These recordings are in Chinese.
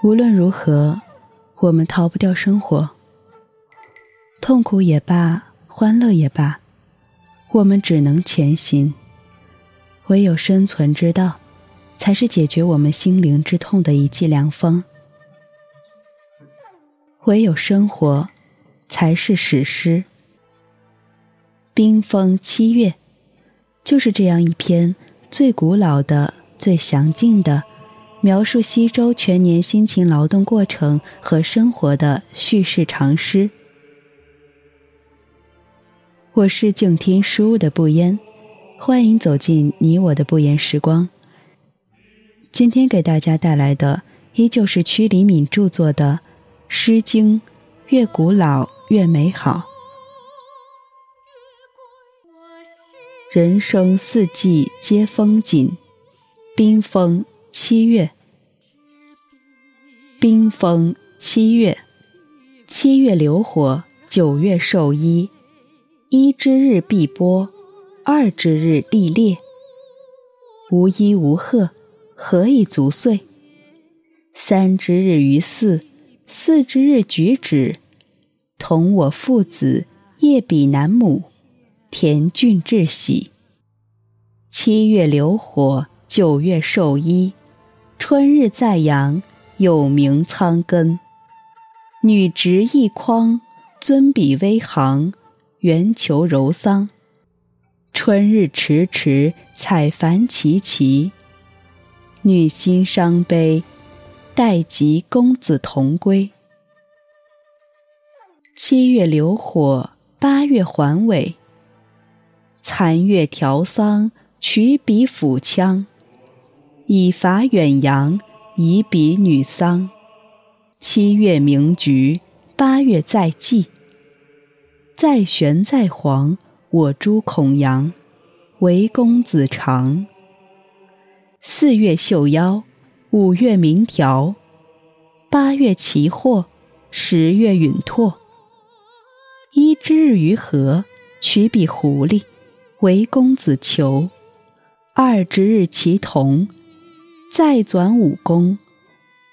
无论如何，我们逃不掉生活。痛苦也罢，欢乐也罢，我们只能前行。唯有生存之道，才是解决我们心灵之痛的一剂良方。唯有生活，才是史诗。冰封七月，就是这样一篇最古老的、最详尽的。描述西周全年辛勤劳动过程和生活的叙事长诗。我是静听书屋的不言，欢迎走进你我的不言时光。今天给大家带来的依旧是屈黎敏著作的《诗经》，越古老越美好。人生四季皆风景，冰封。七月，冰封七月，七月流火，九月受衣。一之日必剥，二之日必裂。无衣无褐，何以足岁？三之日于四，四之日举止。同我父子，夜比南亩，田俊至喜。七月流火，九月受衣。春日在阳，有名苍根。女执一筐，尊比微行，圆球柔桑。春日迟迟，采繁齐齐。女心伤悲，待及公子同归。七月流火，八月还尾。残月调桑，取笔抚羌。以伐远扬，以比女桑。七月鸣菊，八月在季。在玄在黄，我诸孔阳，为公子长。四月绣腰，五月鸣条，八月其货，十月允拓。一之日于河，取彼狐狸，为公子求。二之日其同。再转五公，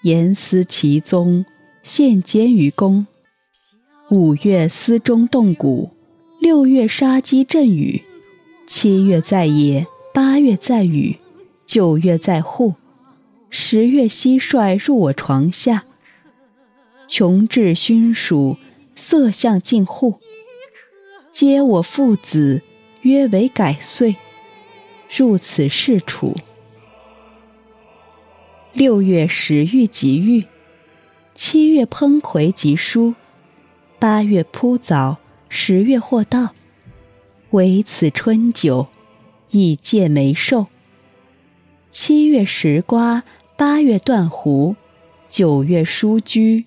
严思其宗，献监于公。五月司中动谷，六月杀鸡震羽，七月在野，八月在雨，九月在户，十月蟋蟀入我床下。穷至熏暑，色相近户。皆我父子，约为改岁，入此事处。六月始玉即玉，七月烹葵即蔬，八月铺枣，十月获稻。唯此春酒，以戒梅寿。七月食瓜，八月断胡，九月疏居，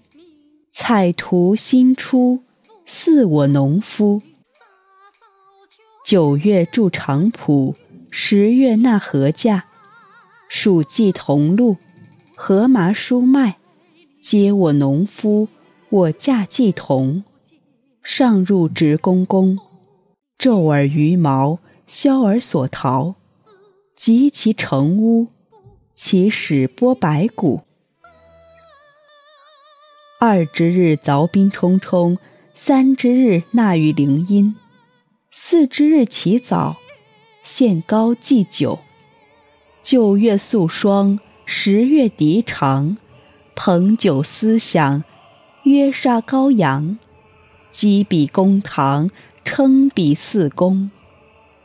采图新出，似我农夫。九月筑长圃，十月纳禾稼，黍稷同露。禾麻菽麦，皆我农夫，我嫁祭童。上入直公公，昼而鱼毛，宵而所逃。及其成屋，其始剥白骨。二之日凿冰冲冲，三之日纳于陵阴，四之日起早，献膏祭酒。九月宿霜。十月笛长，彭酒思想，约杀羔羊，积比公堂，称比四公，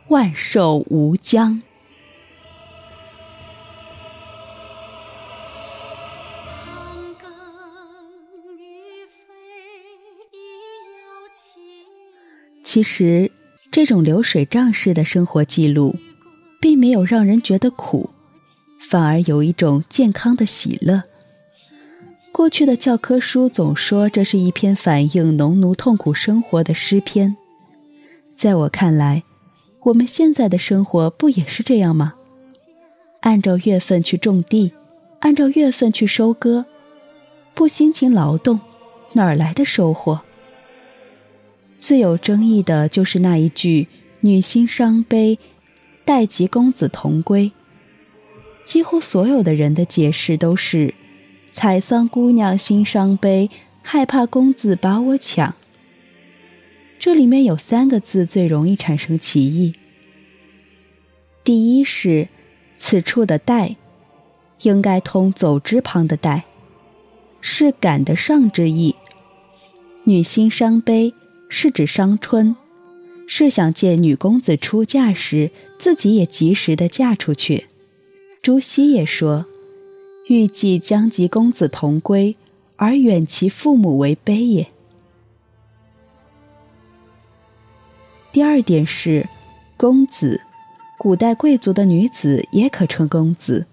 万寿无疆。其实，这种流水账式的生活记录，并没有让人觉得苦。反而有一种健康的喜乐。过去的教科书总说这是一篇反映农奴痛苦生活的诗篇，在我看来，我们现在的生活不也是这样吗？按照月份去种地，按照月份去收割，不辛勤劳动，哪来的收获？最有争议的就是那一句“女心伤悲，待及公子同归”。几乎所有的人的解释都是：采桑姑娘心伤悲，害怕公子把我抢。这里面有三个字最容易产生歧义。第一是此处的“带”，应该通走之旁的“带”，是赶得上之意。女心伤悲是指伤春，是想借女公子出嫁时，自己也及时的嫁出去。朱熹也说：“欲寄将及公子同归，而远其父母为悲也。”第二点是，公子，古代贵族的女子也可称公子。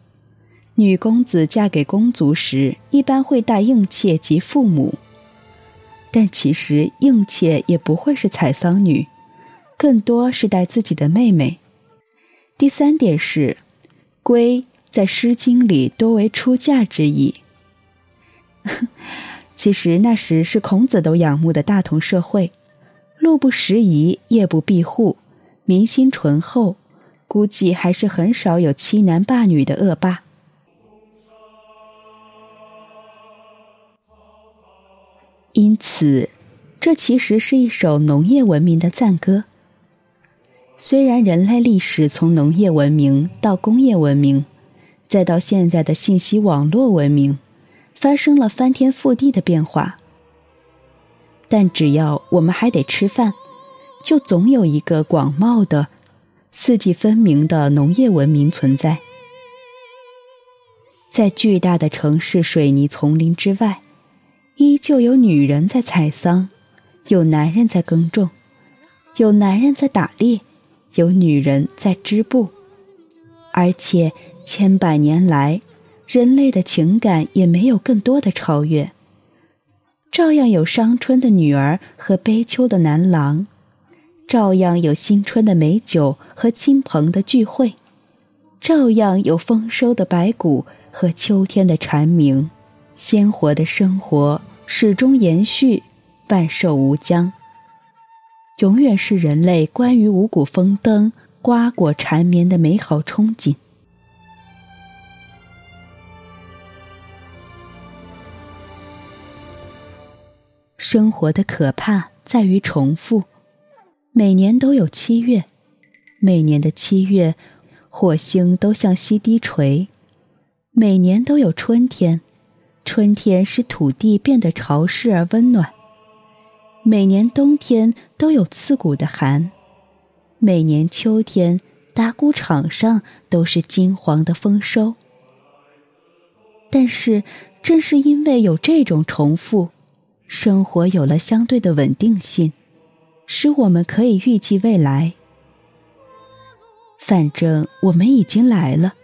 女公子嫁给公族时，一般会带应妾及父母。但其实应妾也不会是采桑女，更多是带自己的妹妹。第三点是，归在《诗经》里多为出嫁之意。其实那时是孔子都仰慕的大同社会，路不拾遗，夜不闭户，民心淳厚，估计还是很少有欺男霸女的恶霸。因此，这其实是一首农业文明的赞歌。虽然人类历史从农业文明到工业文明，再到现在的信息网络文明，发生了翻天覆地的变化，但只要我们还得吃饭，就总有一个广袤的、四季分明的农业文明存在。在巨大的城市水泥丛林之外。依旧有女人在采桑，有男人在耕种，有男人在打猎，有女人在织布，而且千百年来，人类的情感也没有更多的超越。照样有伤春的女儿和悲秋的男郎，照样有新春的美酒和亲朋的聚会，照样有丰收的白骨和秋天的蝉鸣，鲜活的生活。始终延续，万寿无疆。永远是人类关于五谷丰登、瓜果缠绵的美好憧憬。生活的可怕在于重复，每年都有七月，每年的七月，火星都向西低垂，每年都有春天。春天使土地变得潮湿而温暖，每年冬天都有刺骨的寒，每年秋天打谷场上都是金黄的丰收。但是，正是因为有这种重复，生活有了相对的稳定性，使我们可以预计未来。反正我们已经来了，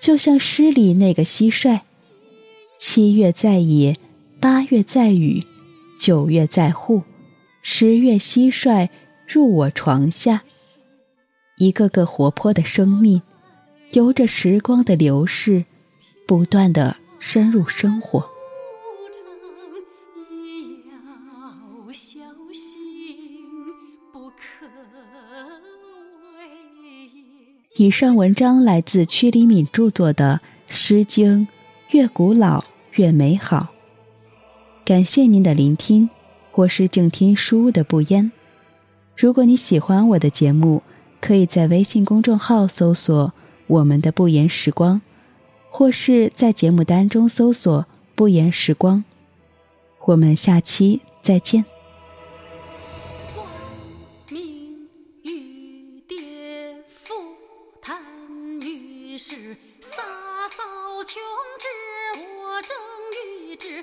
就像诗里那个蟋蟀。七月在野，八月在雨，九月在户，十月蟋蟀入我床下。一个个活泼的生命，由着时光的流逝，不断的深入生活。以上文章来自屈黎敏著作的《诗经》，越古老。越美好。感谢您的聆听，我是静听书屋的不言。如果你喜欢我的节目，可以在微信公众号搜索“我们的不言时光”，或是在节目单中搜索“不言时光”。我们下期再见。我正欲知